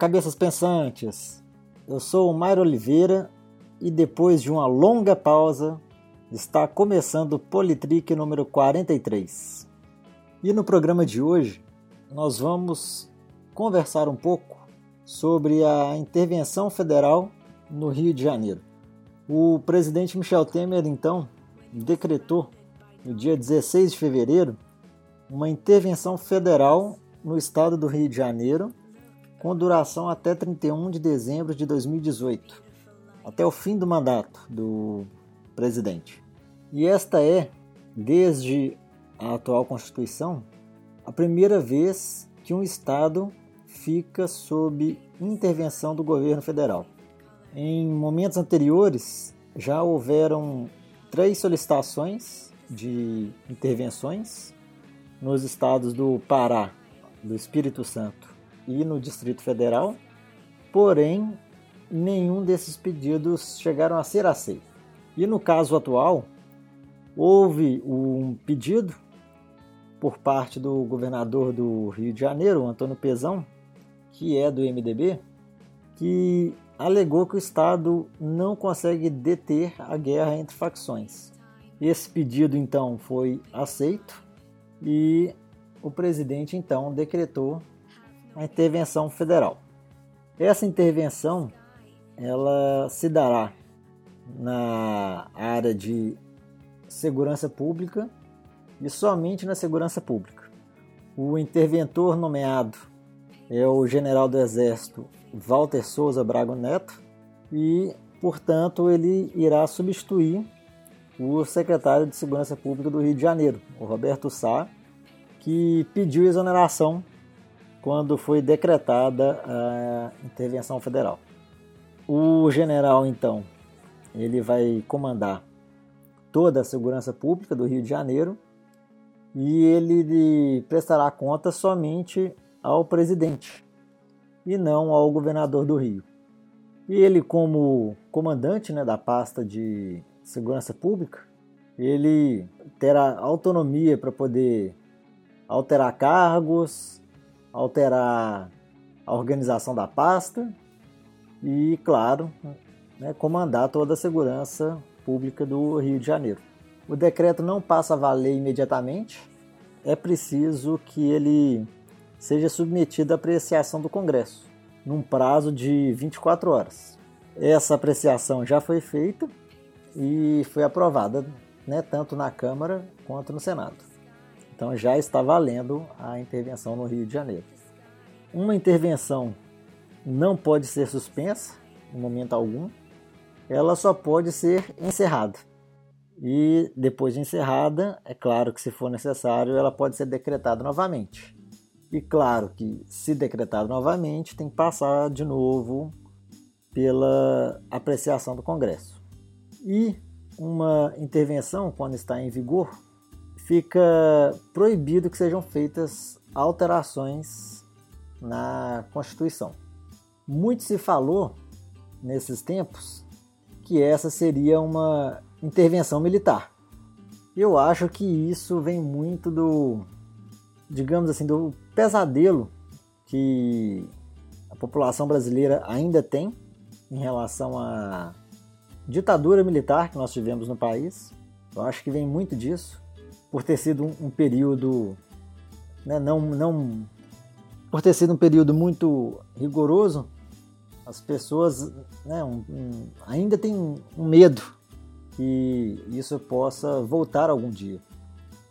cabeças pensantes! Eu sou o Mairo Oliveira e depois de uma longa pausa está começando o Politrick número 43. E no programa de hoje nós vamos conversar um pouco sobre a intervenção federal no Rio de Janeiro. O presidente Michel Temer então decretou no dia 16 de fevereiro uma intervenção federal no estado do Rio de Janeiro com duração até 31 de dezembro de 2018, até o fim do mandato do presidente. E esta é, desde a atual Constituição, a primeira vez que um Estado fica sob intervenção do governo federal. Em momentos anteriores, já houveram três solicitações de intervenções nos estados do Pará, do Espírito Santo e no Distrito Federal, porém nenhum desses pedidos chegaram a ser aceito. E no caso atual, houve um pedido por parte do governador do Rio de Janeiro, Antônio Pezão, que é do MDB, que alegou que o Estado não consegue deter a guerra entre facções. Esse pedido então foi aceito e o presidente então decretou a intervenção federal. Essa intervenção ela se dará na área de segurança pública e somente na segurança pública. O interventor nomeado é o general do Exército Walter Souza Braga Neto e, portanto, ele irá substituir o secretário de Segurança Pública do Rio de Janeiro, o Roberto Sá, que pediu exoneração quando foi decretada a intervenção federal. O general, então, ele vai comandar toda a segurança pública do Rio de Janeiro e ele prestará conta somente ao presidente e não ao governador do Rio. E ele, como comandante né, da pasta de segurança pública, ele terá autonomia para poder alterar cargos, alterar a organização da pasta e, claro, né, comandar toda a segurança pública do Rio de Janeiro. O decreto não passa a valer imediatamente, é preciso que ele seja submetido à apreciação do Congresso, num prazo de 24 horas. Essa apreciação já foi feita e foi aprovada né, tanto na Câmara quanto no Senado. Então já está valendo a intervenção no Rio de Janeiro. Uma intervenção não pode ser suspensa em momento algum, ela só pode ser encerrada. E depois de encerrada, é claro que se for necessário, ela pode ser decretada novamente. E claro que se decretado novamente, tem que passar de novo pela apreciação do Congresso. E uma intervenção, quando está em vigor, fica proibido que sejam feitas alterações na Constituição. Muito se falou nesses tempos que essa seria uma intervenção militar. Eu acho que isso vem muito do, digamos assim, do pesadelo que a população brasileira ainda tem em relação à ditadura militar que nós tivemos no país. Eu acho que vem muito disso por ter sido um, um período né, não, não por ter sido um período muito rigoroso, as pessoas né, um, um, ainda têm um medo que isso possa voltar algum dia.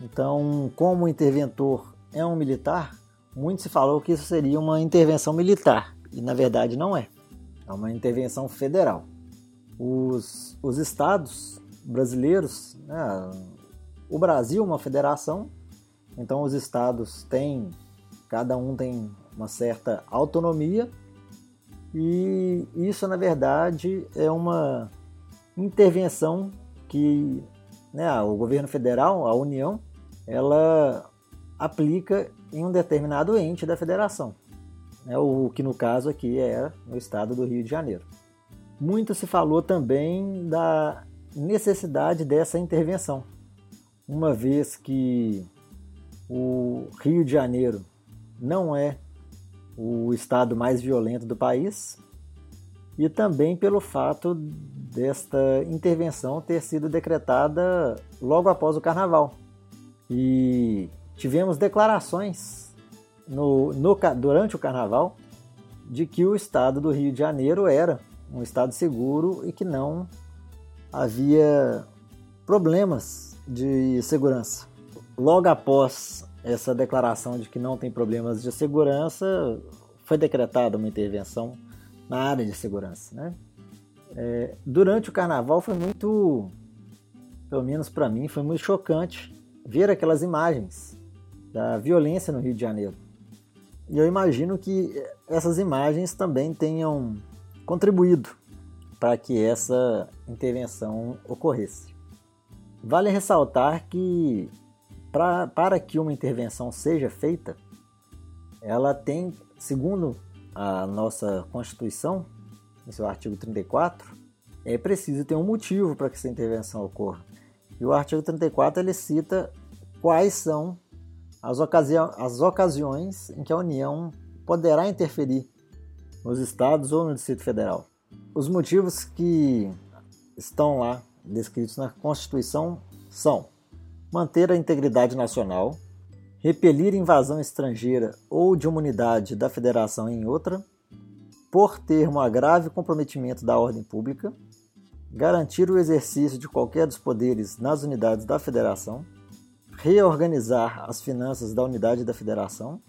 Então, como o interventor é um militar, muito se falou que isso seria uma intervenção militar, e na verdade não é. É uma intervenção federal. Os, os estados brasileiros, né, o Brasil é uma federação, então os estados têm, cada um tem uma certa autonomia e isso na verdade é uma intervenção que né, o governo federal, a União, ela aplica em um determinado ente da federação, né, o que no caso aqui é no estado do Rio de Janeiro. Muito se falou também da necessidade dessa intervenção, uma vez que o Rio de Janeiro não é o estado mais violento do país e também pelo fato desta intervenção ter sido decretada logo após o carnaval. E tivemos declarações no, no, durante o carnaval de que o estado do Rio de Janeiro era um estado seguro e que não havia problemas de segurança. Logo após essa declaração de que não tem problemas de segurança, foi decretada uma intervenção na área de segurança. Né? É, durante o carnaval foi muito, pelo menos para mim, foi muito chocante ver aquelas imagens da violência no Rio de Janeiro. E eu imagino que essas imagens também tenham contribuído para que essa intervenção ocorresse. Vale ressaltar que pra, para que uma intervenção seja feita, ela tem, segundo a nossa Constituição, no seu artigo 34, é preciso ter um motivo para que essa intervenção ocorra. E o artigo 34 ele cita quais são as, ocasi as ocasiões em que a União poderá interferir nos estados ou no Distrito Federal. Os motivos que estão lá descritos na Constituição são manter a integridade nacional, repelir invasão estrangeira ou de uma unidade da federação em outra, por ter um grave comprometimento da ordem pública, garantir o exercício de qualquer dos poderes nas unidades da federação, reorganizar as finanças da unidade da federação,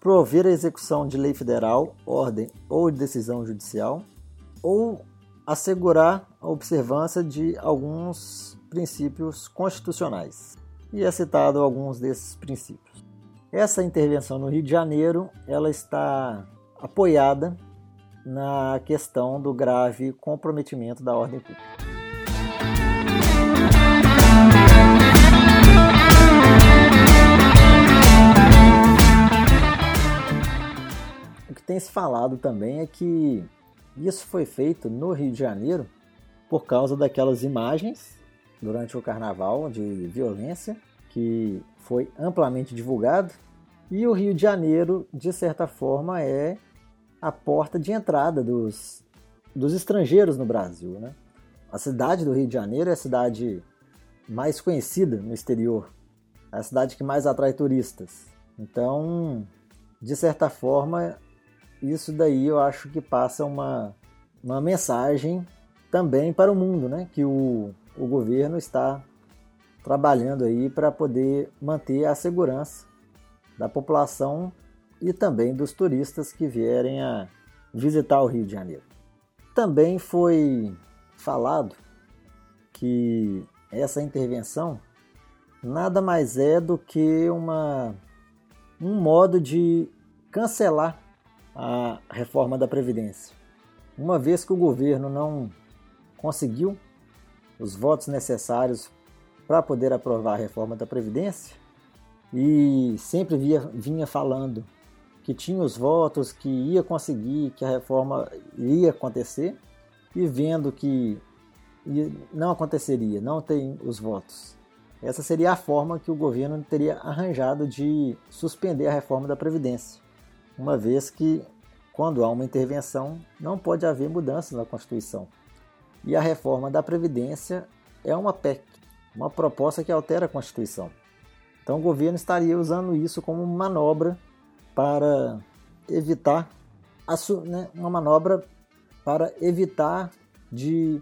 prover a execução de lei federal, ordem ou de decisão judicial, ou assegurar a observância de alguns princípios constitucionais. E é citado alguns desses princípios. Essa intervenção no Rio de Janeiro, ela está apoiada na questão do grave comprometimento da ordem pública. tem se falado também é que isso foi feito no Rio de Janeiro por causa daquelas imagens durante o carnaval de violência que foi amplamente divulgado. E o Rio de Janeiro, de certa forma, é a porta de entrada dos, dos estrangeiros no Brasil. Né? A cidade do Rio de Janeiro é a cidade mais conhecida no exterior, é a cidade que mais atrai turistas. Então, de certa forma, isso daí eu acho que passa uma, uma mensagem também para o mundo, né? Que o, o governo está trabalhando aí para poder manter a segurança da população e também dos turistas que vierem a visitar o Rio de Janeiro. Também foi falado que essa intervenção nada mais é do que uma, um modo de cancelar a reforma da Previdência. Uma vez que o governo não conseguiu os votos necessários para poder aprovar a reforma da Previdência e sempre via, vinha falando que tinha os votos, que ia conseguir, que a reforma ia acontecer e vendo que não aconteceria, não tem os votos. Essa seria a forma que o governo teria arranjado de suspender a reforma da Previdência uma vez que, quando há uma intervenção, não pode haver mudança na Constituição. E a reforma da Previdência é uma PEC, uma proposta que altera a Constituição. Então o governo estaria usando isso como manobra para evitar né, uma manobra para evitar de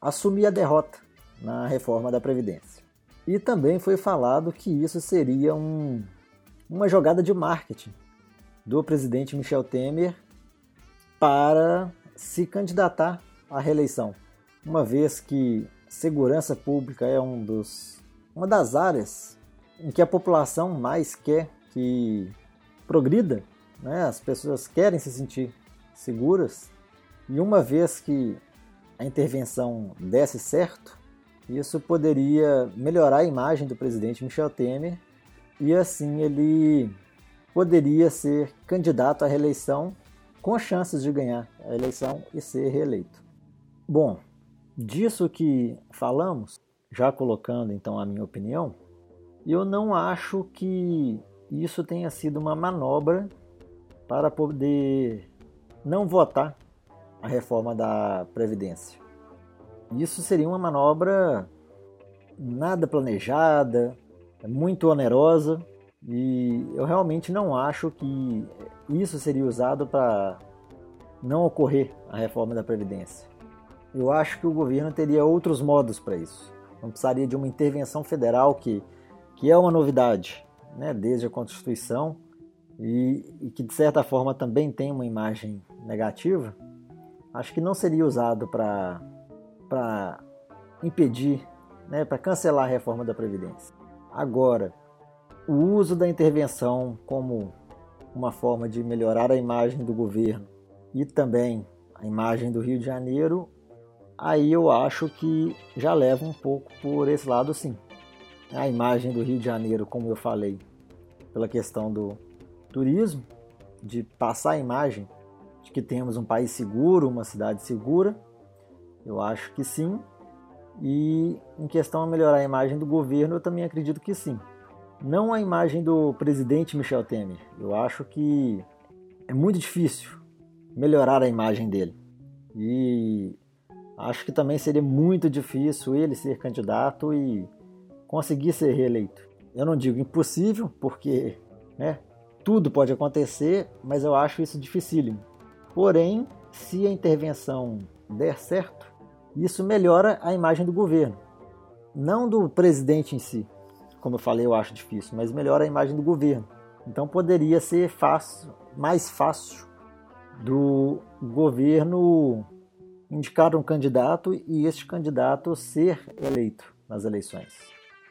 assumir a derrota na reforma da Previdência. E também foi falado que isso seria um, uma jogada de marketing do presidente Michel Temer para se candidatar à reeleição, uma vez que segurança pública é um dos, uma das áreas em que a população mais quer que progrida, né? as pessoas querem se sentir seguras, e uma vez que a intervenção desse certo, isso poderia melhorar a imagem do presidente Michel Temer e assim ele poderia ser candidato à reeleição com chances de ganhar a eleição e ser reeleito. Bom, disso que falamos, já colocando então a minha opinião, eu não acho que isso tenha sido uma manobra para poder não votar a reforma da Previdência. Isso seria uma manobra nada planejada, muito onerosa e eu realmente não acho que isso seria usado para não ocorrer a reforma da Previdência. Eu acho que o governo teria outros modos para isso. Não precisaria de uma intervenção federal que, que é uma novidade, né, desde a Constituição e, e que de certa forma também tem uma imagem negativa. Acho que não seria usado para impedir, né, para cancelar a reforma da Previdência. Agora, o uso da intervenção como uma forma de melhorar a imagem do governo e também a imagem do Rio de Janeiro, aí eu acho que já leva um pouco por esse lado sim. A imagem do Rio de Janeiro, como eu falei, pela questão do turismo, de passar a imagem de que temos um país seguro, uma cidade segura, eu acho que sim. E em questão a melhorar a imagem do governo, eu também acredito que sim não a imagem do presidente Michel Temer. Eu acho que é muito difícil melhorar a imagem dele. E acho que também seria muito difícil ele ser candidato e conseguir ser reeleito. Eu não digo impossível, porque né, tudo pode acontecer, mas eu acho isso dificílimo. Porém, se a intervenção der certo, isso melhora a imagem do governo, não do presidente em si como eu falei, eu acho difícil, mas melhora a imagem do governo. Então poderia ser fácil, mais fácil do governo indicar um candidato e este candidato ser eleito nas eleições.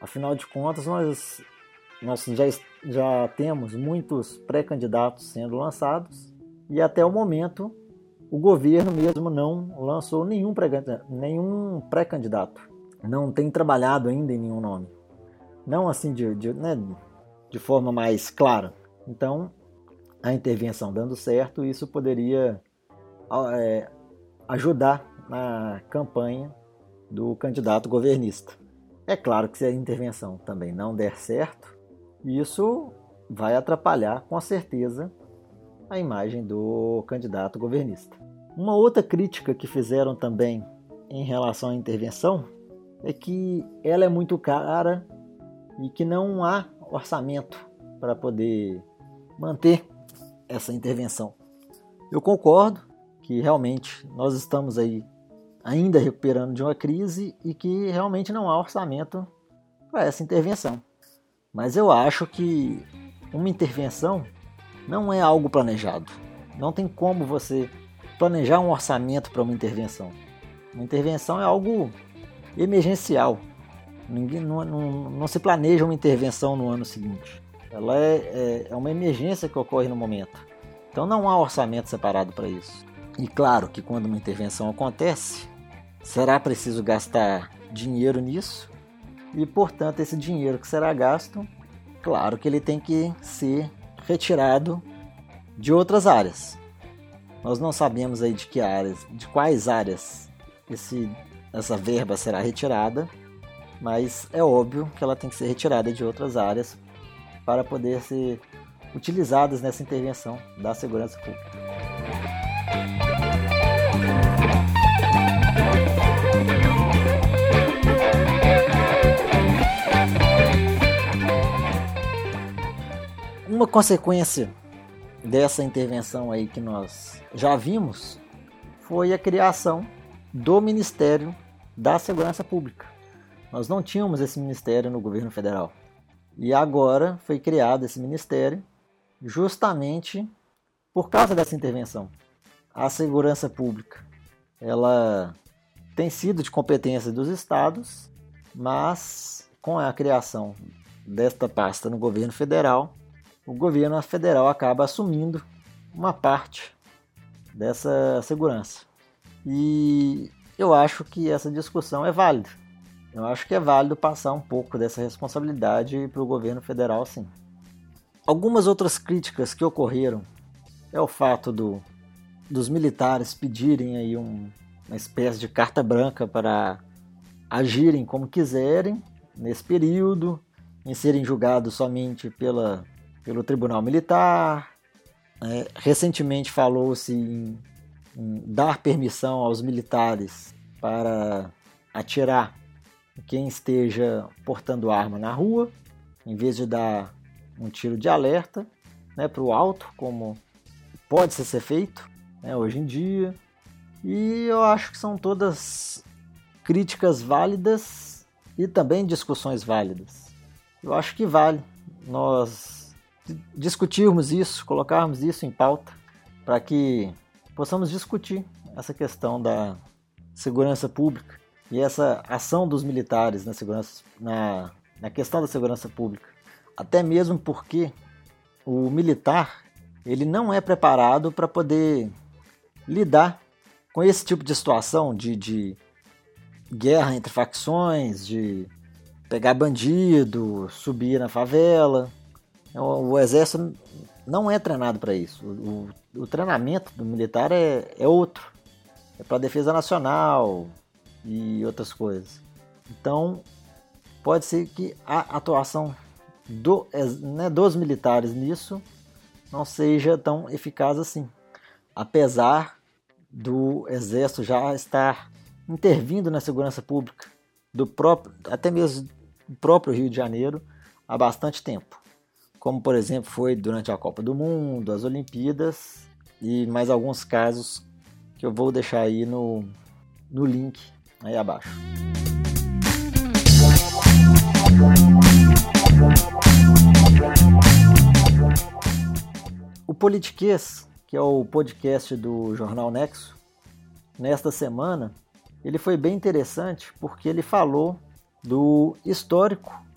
Afinal de contas, nós, nós já, já temos muitos pré-candidatos sendo lançados e até o momento o governo mesmo não lançou nenhum pré-candidato. Não tem trabalhado ainda em nenhum nome não assim de, de, né, de forma mais clara. Então, a intervenção dando certo, isso poderia é, ajudar na campanha do candidato governista. É claro que se a intervenção também não der certo, isso vai atrapalhar com certeza a imagem do candidato governista. Uma outra crítica que fizeram também em relação à intervenção é que ela é muito cara e que não há orçamento para poder manter essa intervenção. Eu concordo que realmente nós estamos aí ainda recuperando de uma crise e que realmente não há orçamento para essa intervenção. Mas eu acho que uma intervenção não é algo planejado. Não tem como você planejar um orçamento para uma intervenção. Uma intervenção é algo emergencial. Ninguém, não, não, não, se planeja uma intervenção no ano seguinte. Ela é, é, é uma emergência que ocorre no momento. Então não há orçamento separado para isso. E claro que quando uma intervenção acontece, será preciso gastar dinheiro nisso, e portanto esse dinheiro que será gasto, claro que ele tem que ser retirado de outras áreas. Nós não sabemos aí de que áreas, de quais áreas esse, essa verba será retirada, mas é óbvio que ela tem que ser retirada de outras áreas para poder ser utilizadas nessa intervenção da segurança pública. Uma consequência dessa intervenção aí que nós já vimos foi a criação do Ministério da Segurança Pública. Nós não tínhamos esse ministério no governo federal. E agora foi criado esse ministério justamente por causa dessa intervenção. A segurança pública, ela tem sido de competência dos estados, mas com a criação desta pasta no governo federal, o governo federal acaba assumindo uma parte dessa segurança. E eu acho que essa discussão é válida. Eu acho que é válido passar um pouco dessa responsabilidade para o governo federal, sim. Algumas outras críticas que ocorreram é o fato do, dos militares pedirem aí um, uma espécie de carta branca para agirem como quiserem nesse período, em serem julgados somente pela, pelo Tribunal Militar, É, recentemente falou-se em, em dar permissão aos militares para atirar quem esteja portando arma na rua, em vez de dar um tiro de alerta né, para o alto, como pode ser feito né, hoje em dia. E eu acho que são todas críticas válidas e também discussões válidas. Eu acho que vale nós discutirmos isso, colocarmos isso em pauta, para que possamos discutir essa questão da segurança pública e essa ação dos militares na, segurança, na, na questão da segurança pública. Até mesmo porque o militar ele não é preparado para poder lidar com esse tipo de situação de, de guerra entre facções, de pegar bandido, subir na favela. O, exército não é treinado para isso. O, o, o, treinamento do militar é, é outro. É para defesa nacional e outras coisas. Então, pode ser que a atuação do, né, dos militares nisso não seja tão eficaz assim. Apesar do exército já estar intervindo na segurança pública do próprio, até mesmo do próprio Rio de Janeiro há bastante tempo. Como por exemplo foi durante a Copa do Mundo, as Olimpíadas e mais alguns casos que eu vou deixar aí no, no link aí abaixo. O Politiquês, que é o podcast do Jornal Nexo, nesta semana, ele foi bem interessante porque ele falou do histórico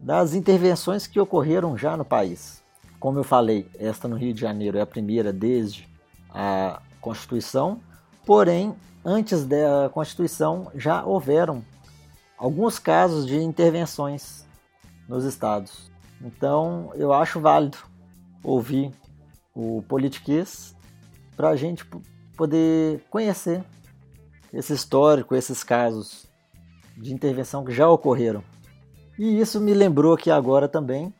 das intervenções que ocorreram já no país. Como eu falei, esta no Rio de Janeiro é a primeira desde a Constituição, porém, antes da Constituição já houveram alguns casos de intervenções nos estados. Então, eu acho válido ouvir o politiquês para a gente poder conhecer esse histórico, esses casos de intervenção que já ocorreram. E isso me lembrou aqui agora também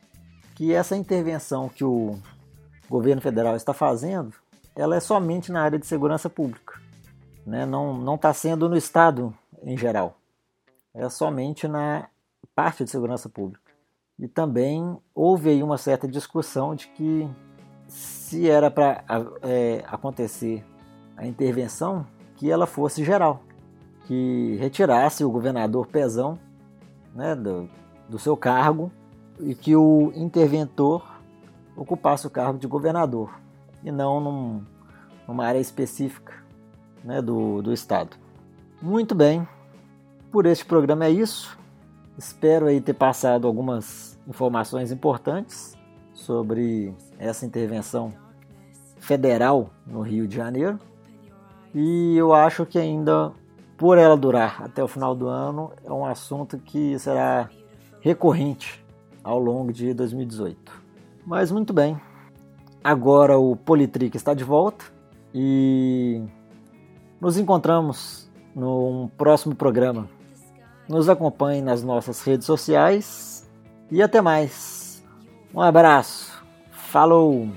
que essa intervenção que o governo federal está fazendo, ela é somente na área de segurança pública, né? não está sendo no Estado em geral, é somente na parte de segurança pública. E também houve aí uma certa discussão de que se era para é, acontecer a intervenção, que ela fosse geral, que retirasse o governador Pezão né, do, do seu cargo e que o interventor ocupasse o cargo de governador e não num, numa área específica né, do, do estado. Muito bem, por este programa é isso. Espero aí ter passado algumas informações importantes sobre essa intervenção federal no Rio de Janeiro. E eu acho que ainda, por ela durar até o final do ano, é um assunto que será recorrente ao longo de 2018. Mas muito bem, agora o Politrick está de volta e nos encontramos num próximo programa. Nos acompanhe nas nossas redes sociais e até mais. Um abraço. Falou!